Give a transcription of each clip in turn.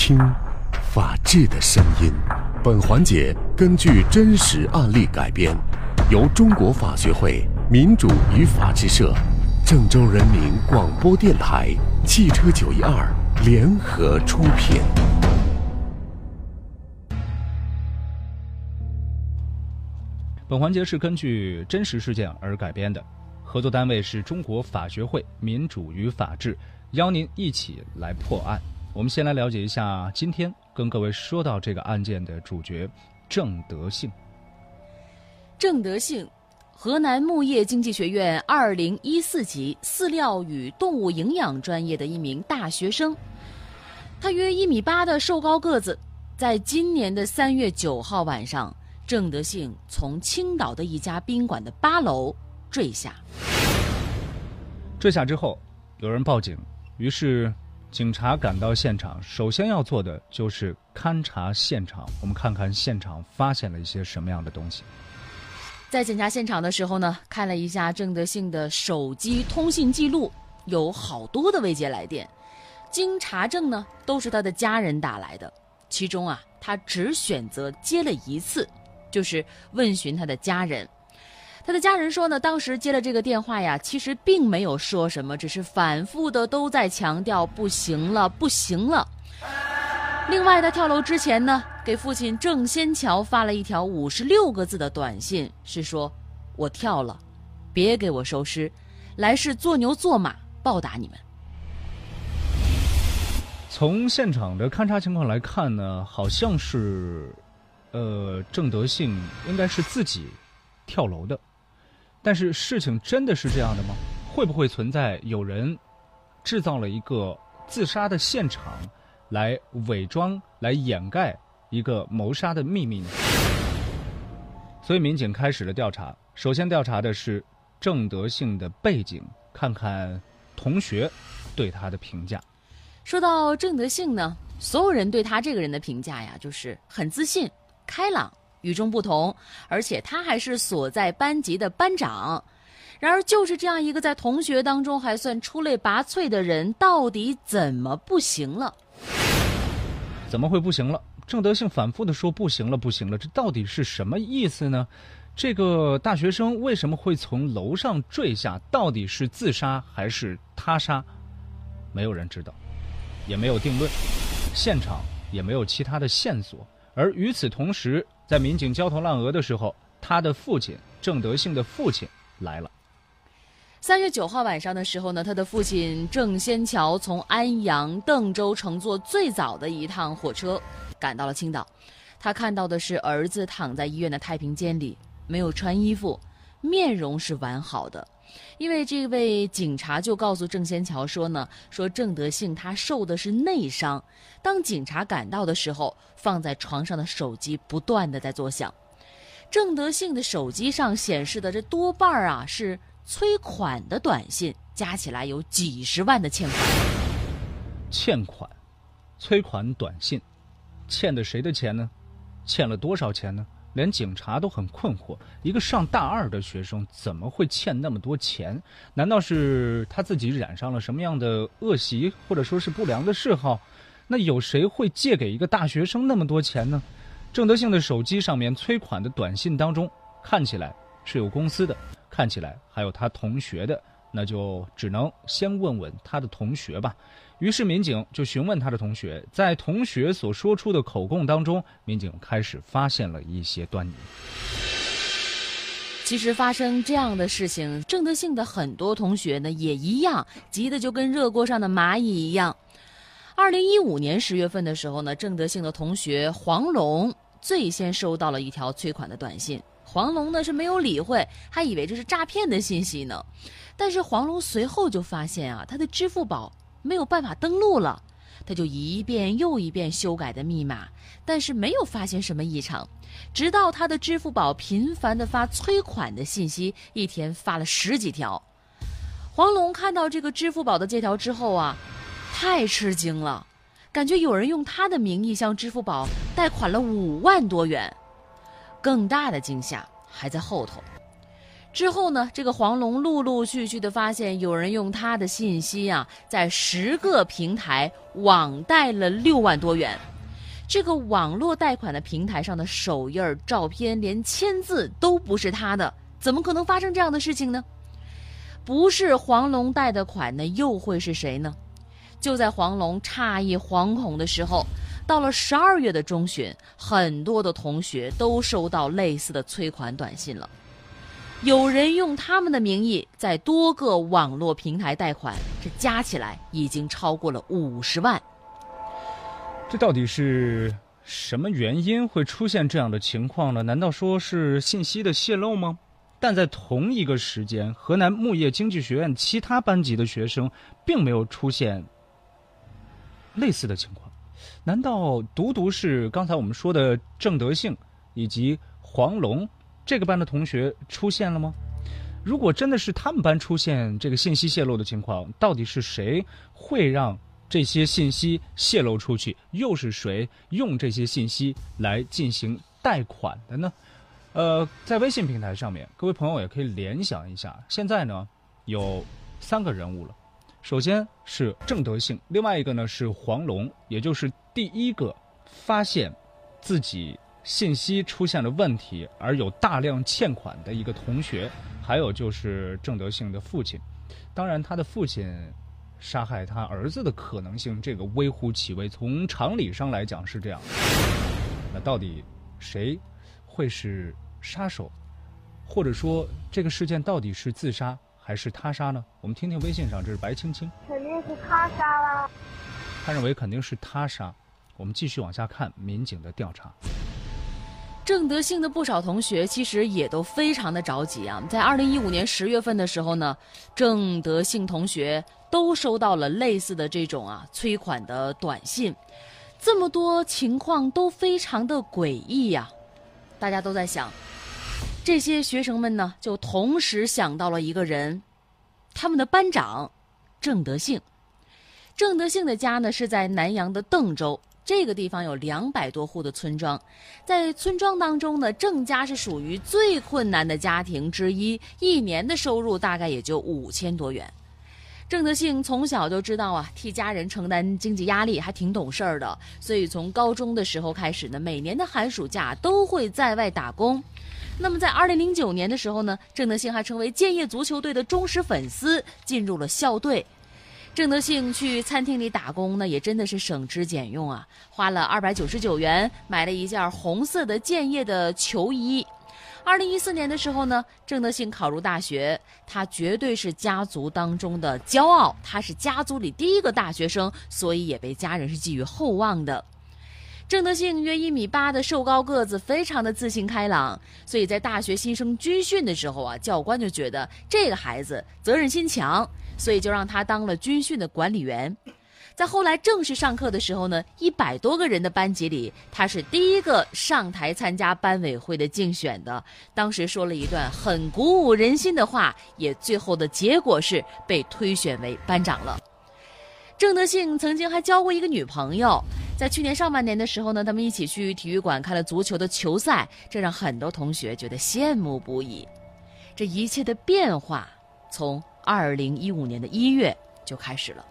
听法治的声音。本环节根据真实案例改编，由中国法学会民主与法治社、郑州人民广播电台、汽车九一二联合出品。本环节是根据真实事件而改编的，合作单位是中国法学会民主与法治，邀您一起来破案。我们先来了解一下今天跟各位说到这个案件的主角郑德幸。郑德幸，河南牧业经济学院二零一四级饲料与动物营养专业的一名大学生，他约一米八的瘦高个子，在今年的三月九号晚上。郑德幸从青岛的一家宾馆的八楼坠下，坠下之后，有人报警，于是警察赶到现场。首先要做的就是勘察现场。我们看看现场发现了一些什么样的东西。在检查现场的时候呢，看了一下郑德幸的手机通信记录，有好多的未接来电，经查证呢，都是他的家人打来的。其中啊，他只选择接了一次。就是问询他的家人，他的家人说呢，当时接了这个电话呀，其实并没有说什么，只是反复的都在强调不行了，不行了。另外，他跳楼之前呢，给父亲郑先桥发了一条五十六个字的短信，是说：“我跳了，别给我收尸，来世做牛做马报答你们。”从现场的勘查情况来看呢，好像是。呃，郑德幸应该是自己跳楼的，但是事情真的是这样的吗？会不会存在有人制造了一个自杀的现场，来伪装、来掩盖一个谋杀的秘密呢？所以民警开始了调查，首先调查的是郑德幸的背景，看看同学对他的评价。说到郑德幸呢，所有人对他这个人的评价呀，就是很自信。开朗、与众不同，而且他还是所在班级的班长。然而，就是这样一个在同学当中还算出类拔萃的人，到底怎么不行了？怎么会不行了？郑德幸反复的说不行了，不行了，这到底是什么意思呢？这个大学生为什么会从楼上坠下？到底是自杀还是他杀？没有人知道，也没有定论，现场也没有其他的线索。而与此同时，在民警焦头烂额的时候，他的父亲郑德兴的父亲来了。三月九号晚上的时候呢，他的父亲郑先桥从安阳、邓州乘坐最早的一趟火车，赶到了青岛。他看到的是儿子躺在医院的太平间里，没有穿衣服，面容是完好的。因为这位警察就告诉郑先桥说呢，说郑德幸他受的是内伤。当警察赶到的时候，放在床上的手机不断的在作响。郑德幸的手机上显示的这多半啊是催款的短信，加起来有几十万的欠款。欠款，催款短信，欠的谁的钱呢？欠了多少钱呢？连警察都很困惑：一个上大二的学生怎么会欠那么多钱？难道是他自己染上了什么样的恶习，或者说是不良的嗜好？那有谁会借给一个大学生那么多钱呢？郑德幸的手机上面催款的短信当中，看起来是有公司的，看起来还有他同学的，那就只能先问问他的同学吧。于是民警就询问他的同学，在同学所说出的口供当中，民警开始发现了一些端倪。其实发生这样的事情，郑德幸的很多同学呢也一样，急得就跟热锅上的蚂蚁一样。二零一五年十月份的时候呢，郑德幸的同学黄龙最先收到了一条催款的短信，黄龙呢是没有理会，还以为这是诈骗的信息呢。但是黄龙随后就发现啊，他的支付宝。没有办法登录了，他就一遍又一遍修改的密码，但是没有发现什么异常。直到他的支付宝频繁的发催款的信息，一天发了十几条。黄龙看到这个支付宝的借条之后啊，太吃惊了，感觉有人用他的名义向支付宝贷款了五万多元。更大的惊吓还在后头。之后呢，这个黄龙陆陆续续的发现有人用他的信息啊，在十个平台网贷了六万多元。这个网络贷款的平台上的手印、照片，连签字都不是他的，怎么可能发生这样的事情呢？不是黄龙贷的款，那又会是谁呢？就在黄龙诧异惶恐的时候，到了十二月的中旬，很多的同学都收到类似的催款短信了。有人用他们的名义在多个网络平台贷款，这加起来已经超过了五十万。这到底是什么原因会出现这样的情况呢？难道说是信息的泄露吗？但在同一个时间，河南牧业经济学院其他班级的学生并没有出现类似的情况。难道独独是刚才我们说的郑德兴以及黄龙这个班的同学出现了吗？如果真的是他们班出现这个信息泄露的情况，到底是谁会让？这些信息泄露出去，又是谁用这些信息来进行贷款的呢？呃，在微信平台上面，各位朋友也可以联想一下。现在呢，有三个人物了。首先是郑德兴，另外一个呢是黄龙，也就是第一个发现自己信息出现了问题而有大量欠款的一个同学，还有就是郑德兴的父亲。当然，他的父亲。杀害他儿子的可能性，这个微乎其微。从常理上来讲是这样。那到底谁会是杀手？或者说这个事件到底是自杀还是他杀呢？我们听听微信上，这是白青青。肯定是他杀了。他认为肯定是他杀。我们继续往下看民警的调查。郑德兴的不少同学其实也都非常的着急啊。在二零一五年十月份的时候呢，郑德兴同学。都收到了类似的这种啊催款的短信，这么多情况都非常的诡异呀，大家都在想，这些学生们呢就同时想到了一个人，他们的班长郑德兴。郑德兴的家呢是在南阳的邓州，这个地方有两百多户的村庄，在村庄当中呢，郑家是属于最困难的家庭之一，一年的收入大概也就五千多元。郑德兴从小就知道啊，替家人承担经济压力，还挺懂事儿的。所以从高中的时候开始呢，每年的寒暑假都会在外打工。那么在二零零九年的时候呢，郑德兴还成为建业足球队的忠实粉丝，进入了校队。郑德兴去餐厅里打工呢，也真的是省吃俭用啊，花了二百九十九元买了一件红色的建业的球衣。二零一四年的时候呢，郑德兴考入大学，他绝对是家族当中的骄傲，他是家族里第一个大学生，所以也被家人是寄予厚望的。郑德兴约一米八的瘦高个子，非常的自信开朗，所以在大学新生军训的时候啊，教官就觉得这个孩子责任心强，所以就让他当了军训的管理员。在后来正式上课的时候呢，一百多个人的班级里，他是第一个上台参加班委会的竞选的。当时说了一段很鼓舞人心的话，也最后的结果是被推选为班长了。郑德幸曾经还交过一个女朋友，在去年上半年的时候呢，他们一起去体育馆看了足球的球赛，这让很多同学觉得羡慕不已。这一切的变化，从二零一五年的一月就开始了。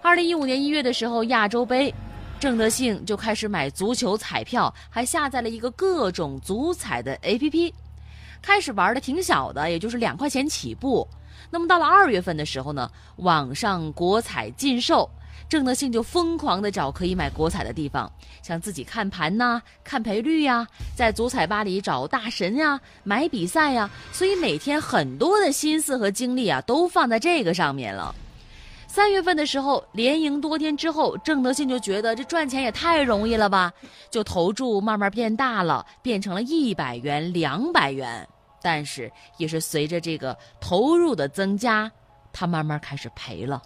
二零一五年一月的时候，亚洲杯，郑德兴就开始买足球彩票，还下载了一个各种足彩的 APP，开始玩的挺小的，也就是两块钱起步。那么到了二月份的时候呢，网上国彩禁售，郑德兴就疯狂的找可以买国彩的地方，像自己看盘呐、看赔率呀，在足彩吧里找大神呀、买比赛呀，所以每天很多的心思和精力啊，都放在这个上面了。三月份的时候，连赢多天之后，郑德信就觉得这赚钱也太容易了吧，就投注慢慢变大了，变成了一百元、两百元。但是也是随着这个投入的增加，他慢慢开始赔了，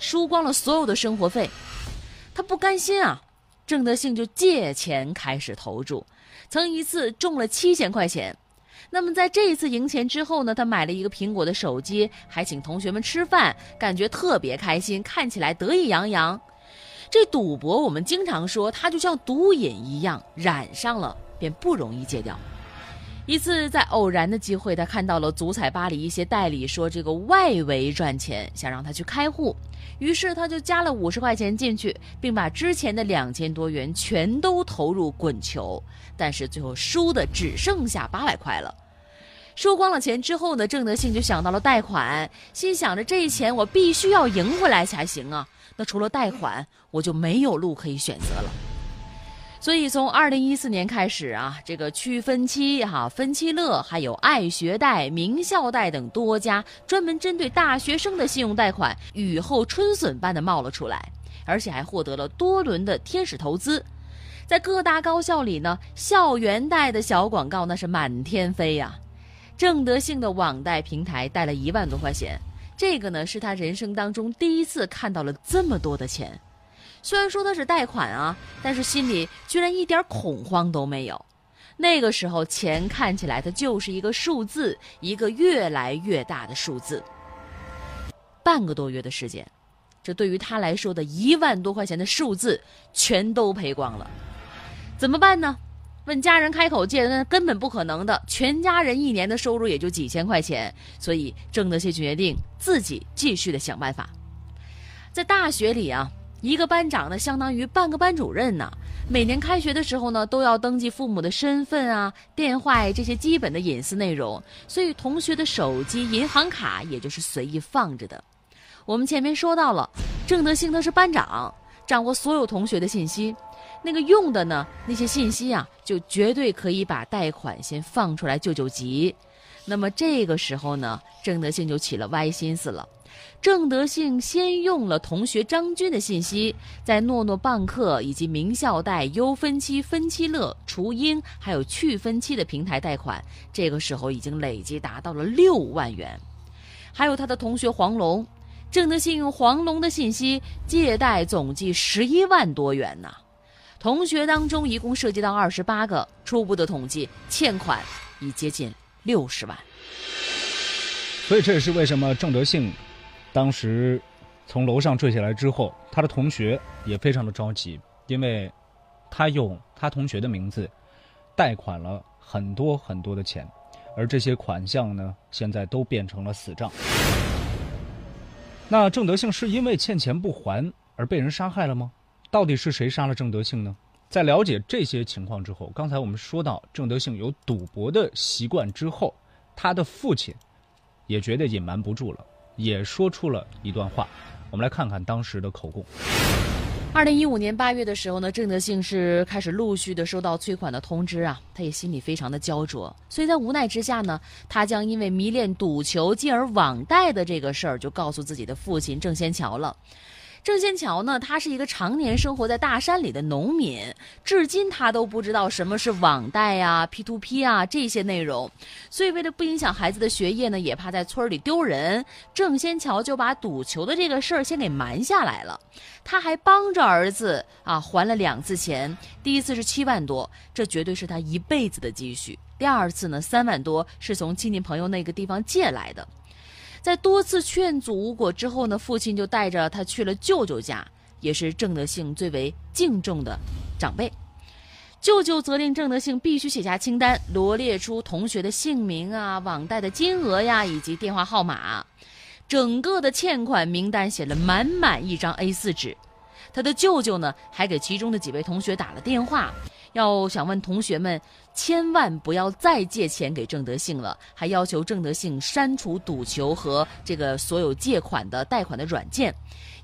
输光了所有的生活费。他不甘心啊，郑德兴就借钱开始投注，曾一次中了七千块钱。那么在这一次赢钱之后呢，他买了一个苹果的手机，还请同学们吃饭，感觉特别开心，看起来得意洋洋。这赌博我们经常说，它就像毒瘾一样，染上了便不容易戒掉。一次在偶然的机会，他看到了足彩吧里一些代理说这个外围赚钱，想让他去开户，于是他就加了五十块钱进去，并把之前的两千多元全都投入滚球，但是最后输的只剩下八百块了。输光了钱之后呢，郑德信就想到了贷款，心想着这钱我必须要赢回来才行啊。那除了贷款，我就没有路可以选择了。所以从二零一四年开始啊，这个区分期、哈分期乐，还有爱学贷、名校贷等多家专门针对大学生的信用贷款，雨后春笋般的冒了出来，而且还获得了多轮的天使投资。在各大高校里呢，校园贷的小广告那是满天飞呀。郑德兴的网贷平台贷了一万多块钱，这个呢是他人生当中第一次看到了这么多的钱。虽然说他是贷款啊，但是心里居然一点恐慌都没有。那个时候，钱看起来它就是一个数字，一个越来越大的数字。半个多月的时间，这对于他来说的一万多块钱的数字全都赔光了。怎么办呢？问家人开口借，那根本不可能的。全家人一年的收入也就几千块钱，所以郑德谢决定自己继续的想办法。在大学里啊。一个班长呢，相当于半个班主任呢。每年开学的时候呢，都要登记父母的身份啊、电话这些基本的隐私内容，所以同学的手机、银行卡也就是随意放着的。我们前面说到了，郑德兴他是班长，掌握所有同学的信息，那个用的呢，那些信息啊，就绝对可以把贷款先放出来救救急。那么这个时候呢，郑德兴就起了歪心思了。郑德兴先用了同学张军的信息，在诺诺办客以及名校贷优分期、分期乐、雏鹰还有去分期的平台贷款，这个时候已经累计达到了六万元。还有他的同学黄龙，郑德兴用黄龙的信息借贷总计十一万多元呢。同学当中一共涉及到二十八个，初步的统计欠款已接近六十万。所以这也是为什么郑德兴。当时从楼上坠下来之后，他的同学也非常的着急，因为他用他同学的名字贷款了很多很多的钱，而这些款项呢，现在都变成了死账。那郑德兴是因为欠钱不还而被人杀害了吗？到底是谁杀了郑德兴呢？在了解这些情况之后，刚才我们说到郑德兴有赌博的习惯之后，他的父亲也觉得隐瞒不住了。也说出了一段话，我们来看看当时的口供。二零一五年八月的时候呢，郑德兴是开始陆续的收到催款的通知啊，他也心里非常的焦灼，所以在无奈之下呢，他将因为迷恋赌球进而网贷的这个事儿，就告诉自己的父亲郑先桥了。郑先桥呢，他是一个常年生活在大山里的农民，至今他都不知道什么是网贷啊、P to P 啊这些内容，所以为了不影响孩子的学业呢，也怕在村里丢人，郑先桥就把赌球的这个事儿先给瞒下来了。他还帮着儿子啊还了两次钱，第一次是七万多，这绝对是他一辈子的积蓄；第二次呢，三万多是从亲戚朋友那个地方借来的。在多次劝阻无果之后呢，父亲就带着他去了舅舅家，也是郑德兴最为敬重的长辈。舅舅责令郑德兴必须写下清单，罗列出同学的姓名啊、网贷的金额呀以及电话号码，整个的欠款名单写了满满一张 A4 纸。他的舅舅呢，还给其中的几位同学打了电话。要想问同学们，千万不要再借钱给郑德兴了，还要求郑德兴删除赌球和这个所有借款的贷款的软件。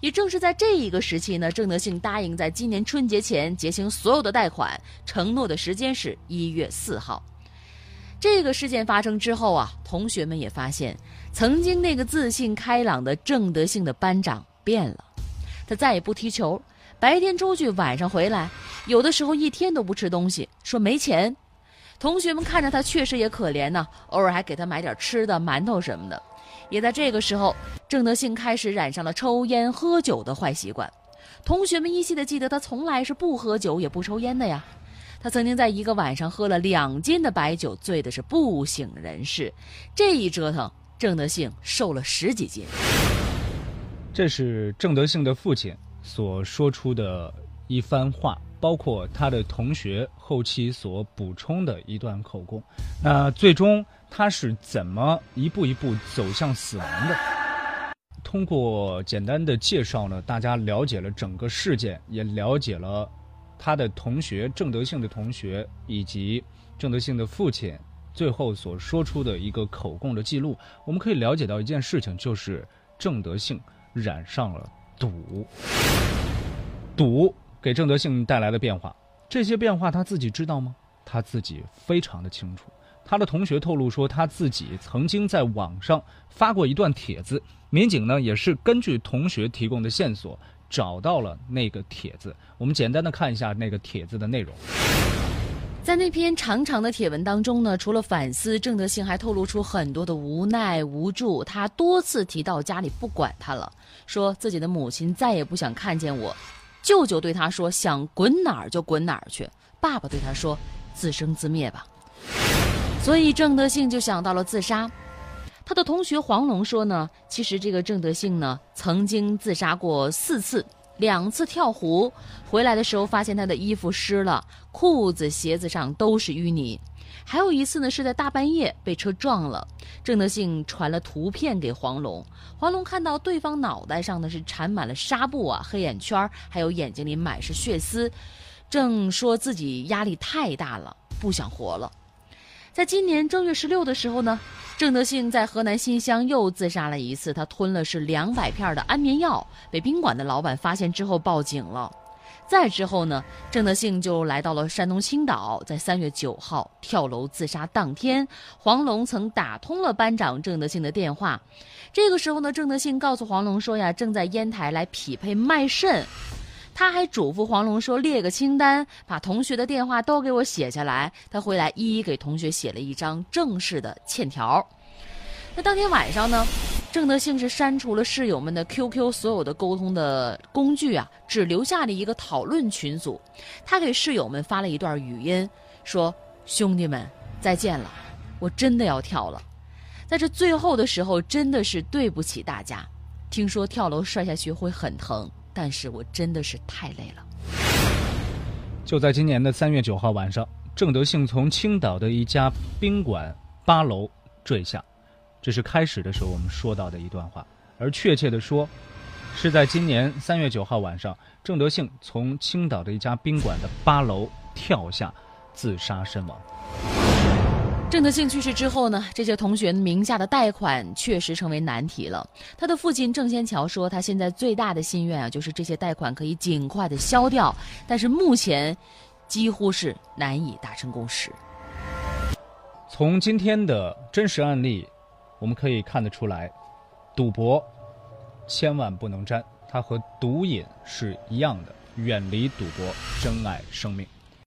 也正是在这一个时期呢，郑德兴答应在今年春节前结清所有的贷款，承诺的时间是一月四号。这个事件发生之后啊，同学们也发现，曾经那个自信开朗的郑德兴的班长变了，他再也不踢球。白天出去，晚上回来，有的时候一天都不吃东西，说没钱。同学们看着他确实也可怜呢，偶尔还给他买点吃的，馒头什么的。也在这个时候，郑德兴开始染上了抽烟喝酒的坏习惯。同学们依稀的记得他从来是不喝酒也不抽烟的呀。他曾经在一个晚上喝了两斤的白酒，醉的是不省人事。这一折腾，郑德兴瘦了十几斤。这是郑德兴的父亲。所说出的一番话，包括他的同学后期所补充的一段口供。那最终他是怎么一步一步走向死亡的？通过简单的介绍呢，大家了解了整个事件，也了解了他的同学郑德兴的同学以及郑德兴的父亲最后所说出的一个口供的记录。我们可以了解到一件事情，就是郑德兴染上了赌，赌给郑德兴带来的变化。这些变化他自己知道吗？他自己非常的清楚。他的同学透露说，他自己曾经在网上发过一段帖子。民警呢，也是根据同学提供的线索，找到了那个帖子。我们简单的看一下那个帖子的内容。在那篇长长的帖文当中呢，除了反思，郑德兴还透露出很多的无奈无助。他多次提到家里不管他了，说自己的母亲再也不想看见我，舅舅对他说想滚哪儿就滚哪儿去，爸爸对他说自生自灭吧。所以郑德兴就想到了自杀。他的同学黄龙说呢，其实这个郑德兴呢曾经自杀过四次，两次跳湖，回来的时候发现他的衣服湿了，裤子、鞋子上都是淤泥。还有一次呢是在大半夜被车撞了，郑德兴传了图片给黄龙，黄龙看到对方脑袋上呢是缠满了纱布啊，黑眼圈，还有眼睛里满是血丝，正说自己压力太大了，不想活了。在今年正月十六的时候呢，郑德兴在河南新乡又自杀了一次。他吞了是两百片的安眠药，被宾馆的老板发现之后报警了。再之后呢，郑德兴就来到了山东青岛，在三月九号跳楼自杀当天，黄龙曾打通了班长郑德兴的电话。这个时候呢，郑德兴告诉黄龙说呀，正在烟台来匹配卖肾。他还嘱咐黄龙说：“列个清单，把同学的电话都给我写下来。他回来一一给同学写了一张正式的欠条。那当天晚上呢，郑德兴是删除了室友们的 QQ 所有的沟通的工具啊，只留下了一个讨论群组。他给室友们发了一段语音，说：‘兄弟们，再见了，我真的要跳了。在这最后的时候，真的是对不起大家。听说跳楼摔下去会很疼。’”但是我真的是太累了。就在今年的三月九号晚上，郑德兴从青岛的一家宾馆八楼坠下，这是开始的时候我们说到的一段话。而确切的说，是在今年三月九号晚上，郑德兴从青岛的一家宾馆的八楼跳下，自杀身亡。郑德兴去世之后呢，这些同学名下的贷款确实成为难题了。他的父亲郑先桥说，他现在最大的心愿啊，就是这些贷款可以尽快的消掉，但是目前几乎是难以达成共识。从今天的真实案例，我们可以看得出来，赌博千万不能沾，它和毒瘾是一样的，远离赌博，珍爱生命。